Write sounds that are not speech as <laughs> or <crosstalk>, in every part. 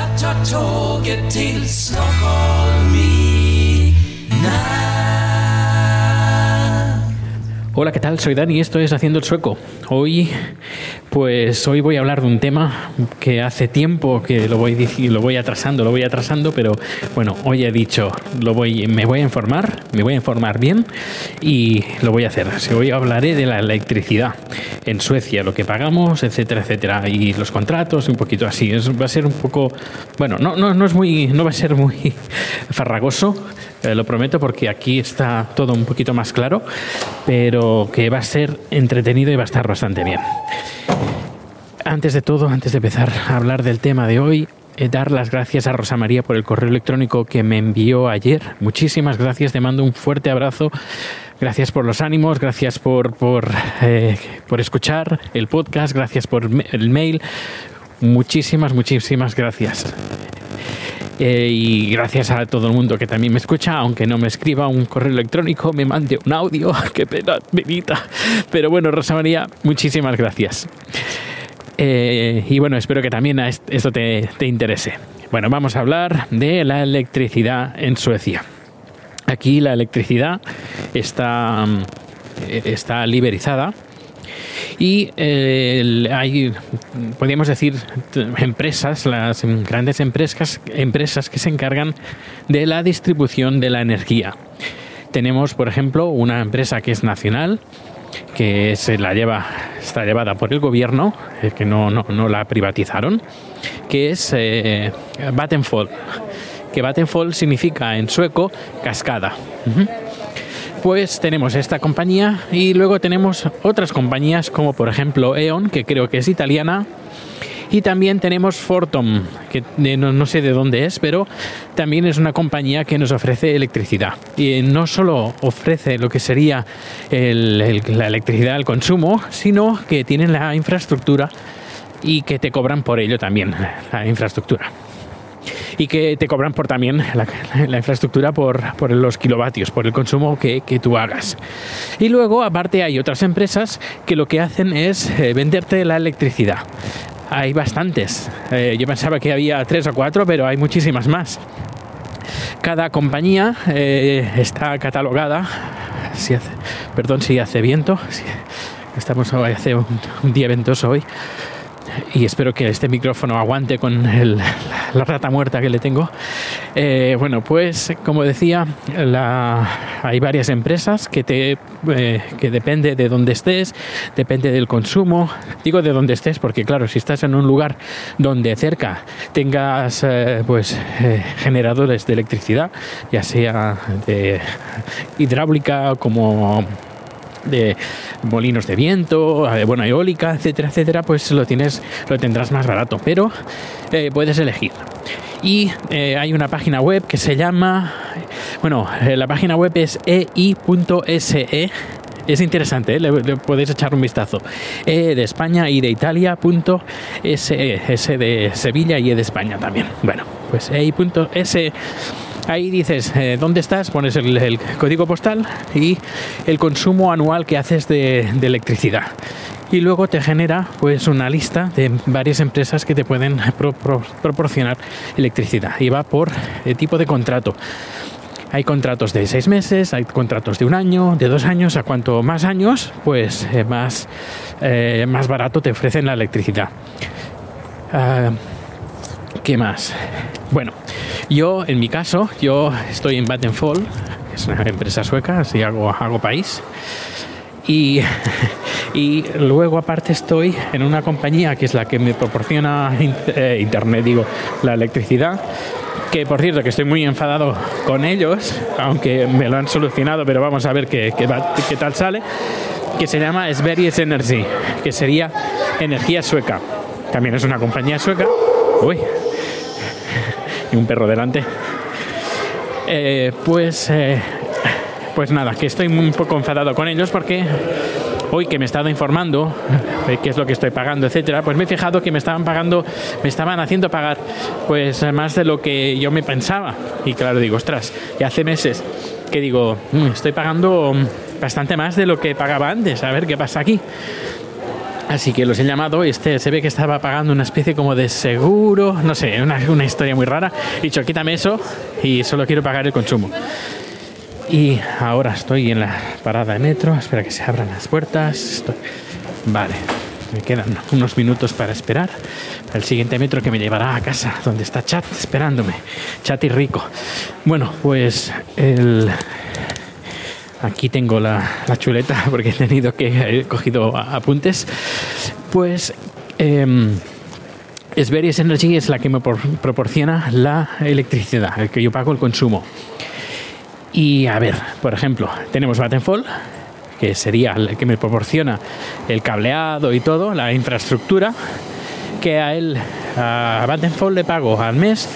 Jag tar tåget till Stockholm i natt. Hola, ¿qué tal? Soy Dani y esto es Haciendo el Sueco. Hoy, pues hoy voy a hablar de un tema que hace tiempo que lo voy, lo voy atrasando, lo voy atrasando, pero bueno, hoy he dicho, lo voy, me voy a informar, me voy a informar bien y lo voy a hacer. Hoy hablaré de la electricidad en Suecia, lo que pagamos, etcétera, etcétera, y los contratos, un poquito así. Va a ser un poco, bueno, no, no, no es muy, no va a ser muy farragoso, eh, lo prometo, porque aquí está todo un poquito más claro, pero que va a ser entretenido y va a estar bastante bien. Antes de todo, antes de empezar a hablar del tema de hoy, eh, dar las gracias a Rosa María por el correo electrónico que me envió ayer. Muchísimas gracias, te mando un fuerte abrazo. Gracias por los ánimos, gracias por, por, eh, por escuchar el podcast, gracias por el mail. Muchísimas, muchísimas gracias. Eh, y gracias a todo el mundo que también me escucha, aunque no me escriba un correo electrónico, me mande un audio, <laughs> qué pena, penita. Pero bueno, Rosa María, muchísimas gracias. Eh, y bueno, espero que también a est- esto te, te interese. Bueno, vamos a hablar de la electricidad en Suecia. Aquí la electricidad está, mm, eh, está liberalizada y eh, hay, podríamos decir, empresas, las grandes empresas, empresas que se encargan de la distribución de la energía. Tenemos, por ejemplo, una empresa que es nacional, que se la lleva, está llevada por el gobierno, eh, que no, no, no la privatizaron, que es eh, Vattenfall. Que Vattenfall significa en sueco cascada. Pues tenemos esta compañía y luego tenemos otras compañías como por ejemplo E.ON, que creo que es italiana, y también tenemos Fortum, que de- no, sé de dónde es, pero también es una compañía que nos ofrece electricidad. Y no solo ofrece lo que sería la electricidad al consumo, sino que tienen la infraestructura y que te cobran por ello también, la infraestructura y que te cobran por también <laughs> la, la infraestructura por, por los kilovatios, por el consumo que, que tú hagas. Y luego, aparte, hay otras empresas que lo que hacen es eh, venderte la electricidad. Hay bastantes. Eh, yo pensaba que había tres o cuatro, pero hay muchísimas más. Cada compañía eh, está catalogada. Si hace, perdón si hace viento. si- estamos hoy, hace un, un día ventoso hoy y espero que este micrófono aguante con la rata muerta que le tengo. Eh, bueno, pues como decía, la- hay varias empresas que te eh, que depende de dónde estés, depende del consumo. Digo de dónde estés porque claro, si estás en un lugar donde cerca tengas eh, pues generadores de electricidad, ya sea de hidráulica como de molinos de viento, eh, bueno, eólica, etcétera, etcétera, pues lo tienes, lo tendrás más barato, pero eh, puedes elegir. Y eh, hay una página web que se llama, bueno, la página web es ei.se. Es interesante, le, podéis echar un vistazo. E de España y de Italia, punto SE, S de Sevilla y E de España también. Bueno, pues ei.se Ahí dices eh, dónde estás, pones el, el código postal y el consumo anual que haces de, electricidad. Y luego te genera pues una lista de varias empresas que te pueden pro- pro- proporcionar electricidad. Y va por eh, tipo de contrato. Hay contratos de seis meses, hay contratos de un año, de dos años. A cuanto más años, pues eh, más, eh, más barato te ofrecen la electricidad. Ah, ¿Qué más? Bueno, yo en mi caso, yo estoy en Vattenfall, es una empresa sueca, así hago, hago país. Y, <laughs> y luego aparte estoy en una compañía que es la que me proporciona eh, internet, digo, la electricidad. Que por cierto que estoy muy enfadado con ellos, aunque me lo han solucionado, pero vamos a ver qué, qué tal sale. Que se llama Sveriges Energy, que sería energía sueca. También es una compañía sueca. Uy, y un perro delante. Eh, pues, eh, pues nada, que estoy un poco enfadado con ellos porque hoy que me he estado informando de qué es lo que estoy pagando, etcétera, pues me he fijado que me estaban pagando, me estaban haciendo pagar pues más de lo que yo me pensaba. Y claro, digo, ostras, y hace meses que digo, "Mm, estoy pagando bastante más de lo que pagaba antes, a ver qué pasa aquí. Así que los he llamado y este se ve que estaba pagando una especie como de seguro, no sé, una, historia muy rara. He dicho, quítame eso y solo quiero pagar el consumo. Y ahora estoy en la parada de metro, espera que se abran las puertas. Vale, me quedan unos minutos para esperar el siguiente metro que me llevará a casa, donde está Chat esperándome. Chat y rico. Bueno, pues el, Aquí tengo la, chuleta <laughs> porque he tenido que he cogido apuntes. Pues eh, Energy es la que me por- proporciona la electricidad, el que yo pago el consumo. Y a ver, por ejemplo, tenemos Vattenfall, que sería el que me proporciona el cableado y todo, la infraestructura, que a él, a Vattenfall le pago al mes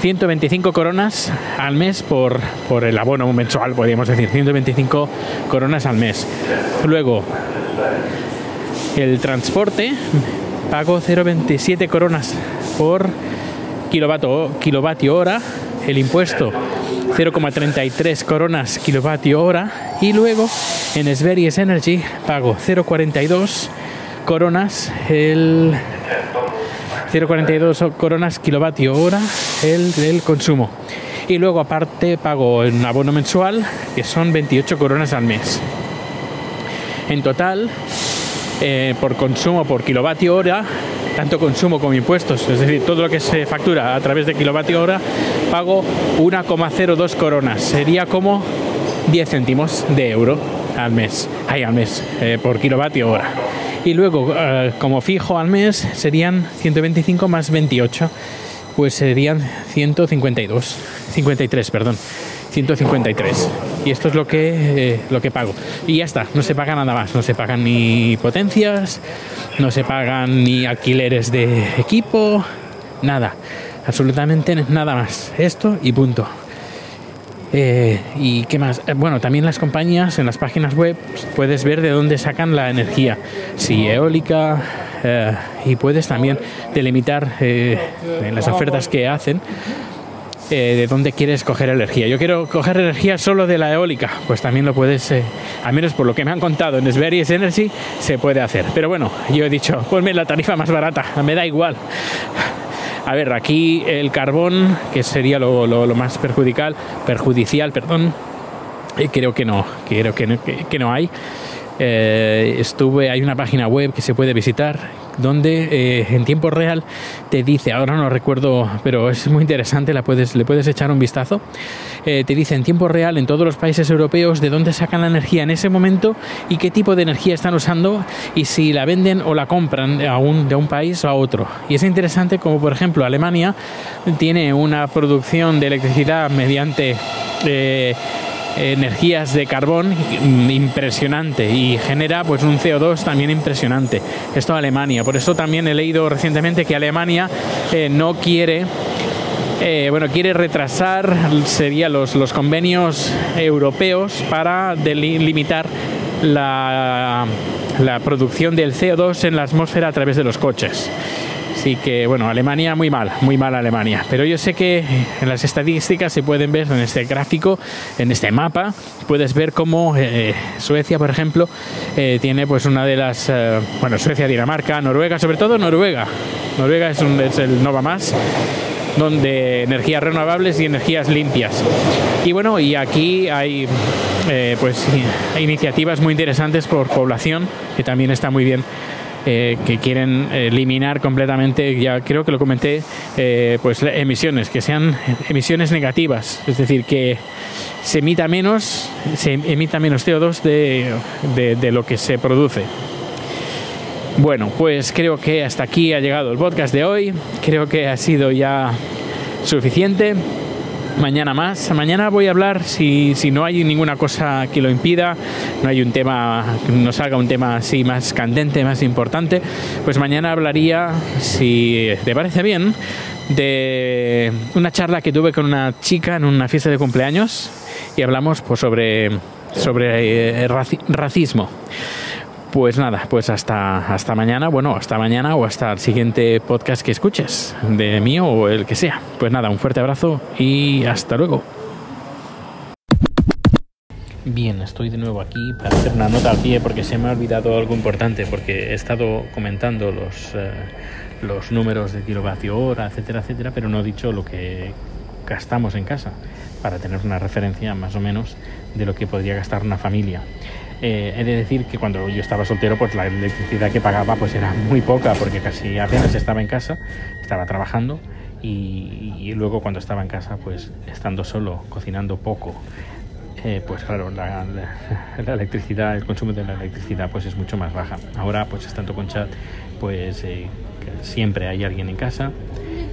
125 coronas al mes por, por el abono mensual, podríamos decir, 125 coronas al mes. Luego, el transporte, pago 0,27 coronas por kilovatio, hora, el impuesto 0,33 coronas kilovatio hora. Y luego en Sveriges Energy pago 0,42 coronas el 0,42 coronas kilovatio hora el del consumo. Y luego aparte pago un abono mensual que son 28 coronas al mes. En total, eh, por consumo por kilovatio hora, tanto consumo como impuestos, es decir, todo lo que se factura a través de kilovatio hora, pago 1,02 coronas. Sería como 10 céntimos de euro al mes, ay, al mes, eh, por kilovatio hora. Y luego, eh, como fijo al mes, serían 125 más 28, pues serían 152, 53, perdón. 153 y esto es lo que eh, lo que pago. Y ya está no se paga nada más no se pagan ni potencias no se pagan ni alquileres de equipo nada absolutamente nada más. Esto y punto eh, ¿Y qué más? Eh, bueno, también las compañías en las páginas web puedes ver de dónde sacan la energía, si eólica, eh, y puedes también delimitar eh, en las ofertas que hacen eh, de dónde quieres coger energía. Yo quiero coger energía solo de la eólica, pues también lo puedes, eh, al menos por lo que me han contado en Sveriges Energy, se puede hacer. Pero bueno, yo he dicho, ponme la tarifa más barata, me da igual. A ver, aquí el carbón, que sería lo, lo- más perjudicial, perjudicial, perdón, eh, creo que no, creo que no, que no hay. Eh, estuve, hay una página web que se puede visitar donde eh, en tiempo real te dice, ahora no recuerdo, pero es muy interesante, la puedes, le puedes echar un vistazo. Eh, te dice en tiempo real en todos los países europeos de dónde sacan la energía en ese momento y qué tipo de energía están usando y si la venden o la compran a un- de un país a otro. Y es interesante como por ejemplo Alemania tiene una producción de electricidad mediante eh, energías de carbón mm, impresionante y genera pues un CO2 también impresionante. Esto Alemania. Por eso también he leído recientemente que Alemania eh, no quiere eh, bueno, quiere retrasar sería los, los convenios europeos para delimitar la, la producción del CO2 en la atmósfera a través de los coches. Así que, bueno, Alemania muy mal, muy mal Alemania. Pero yo sé que en las estadísticas se pueden ver en este gráfico, en este mapa, puedes ver cómo eh, Suecia, por ejemplo, eh, tiene pues una de las, eh, bueno, Suecia, Dinamarca, Noruega, sobre todo Noruega. Noruega es, un, es el Nova Más donde energías renovables y energías limpias. Y bueno, y aquí hay eh, pues iniciativas muy interesantes por población que también está muy bien. Eh, que quieren eliminar completamente, ya creo que lo comenté, eh, pues emisiones, que sean emisiones negativas, es decir, que se emita menos, se emita menos CO2 de, de- de lo que se produce. Bueno, pues creo que hasta aquí ha llegado el podcast de hoy. Creo que ha sido ya suficiente. Mañana más. Mañana voy a hablar, si, si no hay ninguna cosa que lo impida, no hay un tema, no salga un tema así más candente, más importante, pues mañana hablaría, si te parece bien, de una charla que tuve con una chica en una fiesta de cumpleaños y hablamos pues, sobre, sobre eh, raci- racismo. Pues nada, pues hasta, hasta mañana, bueno, hasta mañana o hasta el siguiente podcast que escuches, de mí o el que sea. Pues nada, un fuerte abrazo y hasta luego. Bien, estoy de nuevo aquí para hacer una nota al pie porque se me ha olvidado algo importante porque he estado comentando los, eh, los números de kilovatio hora, etcétera, etcétera, pero no he dicho lo que gastamos en casa para tener una referencia más o menos de lo que podría gastar una familia. Eh, he de decir que cuando yo estaba soltero, pues la electricidad que pagaba pues era muy poca porque casi apenas estaba en casa, estaba trabajando y, y luego cuando estaba en casa, pues estando solo, cocinando poco, eh, pues claro, la, la, <laughs> la, electricidad, el consumo de la electricidad pues es mucho más baja. Ahora pues estando con chat, pues eh, siempre hay alguien en casa.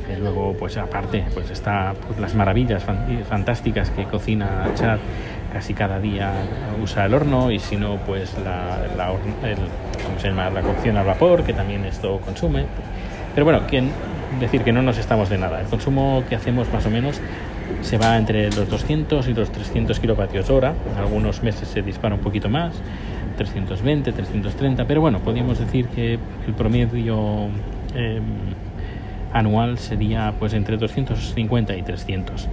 Eh, luego pues aparte pues está pues, las maravillas fan, fantásticas que cocina chat casi cada día usa el horno y si no pues la, la, cocción al vapor que también esto consume. Pero bueno quien decir que no nos estamos de nada. El consumo que hacemos más o menos se va entre los 200 y los 300 kilovatios hora. Algunos meses se dispara un poquito más, 320, 330, pero bueno, podríamos decir que el promedio eh, anual sería pues entre 250 y 300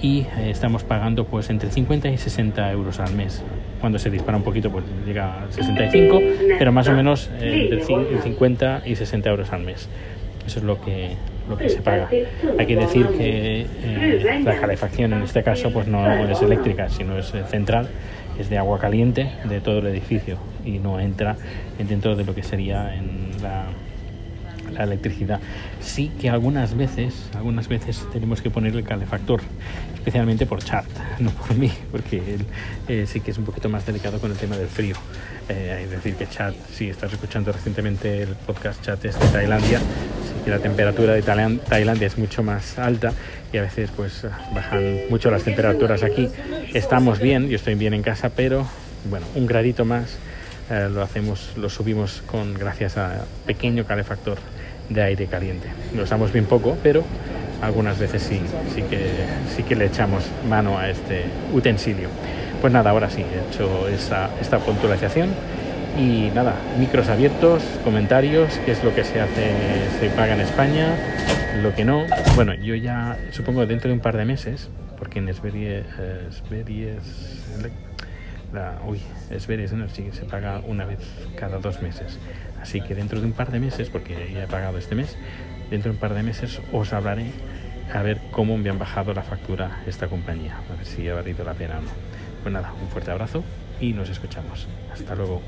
y eh, estamos pagando pues entre 50 y 60 euros al mes. Cuando se dispara un poquito pues llega a 65, pero más o menos eh, entre 50 y 60 euros al mes. Eso es lo que, lo que se paga. Hay que decir que eh, la calefacción en este caso pues no es eléctrica, sino es central, es de agua caliente de todo el edificio y no entra dentro de lo que sería en la, la electricidad. Sí que algunas veces, algunas veces tenemos que poner el calefactor, especialmente por chat, <laughs> no por mí, porque eh, sí que es un poquito más delicado con el tema del frío. Eh, es decir, que chat, si estás escuchando recientemente el podcast chat es de Tailandia, sí que la temperatura de Tailandia es mucho más alta y a veces pues bajan mucho las temperaturas aquí. Estamos bien, yo estoy bien en casa, pero bueno, un gradito más eh, lo hacemos, lo subimos con gracias a pequeño calefactor de aire caliente. Lo usamos bien poco, pero algunas veces sí, sí que, sí que le echamos mano a este utensilio. Pues nada, ahora sí, he hecho esa, esta puntualización y nada, micros abiertos, comentarios, qué es lo que se hace, se paga en España, lo que no. Bueno, yo ya supongo dentro de un par de meses, porque en Esberies, Esberies la, uy, Esberies Energy se paga una vez cada dos meses. Así que dentro de un par de meses, porque ya he pagado este mes, dentro de un par de meses os hablaré a ver cómo me han bajado la factura esta compañía, a ver si ha valido la pena o no. Pues nada, un fuerte abrazo y nos escuchamos. Hasta luego.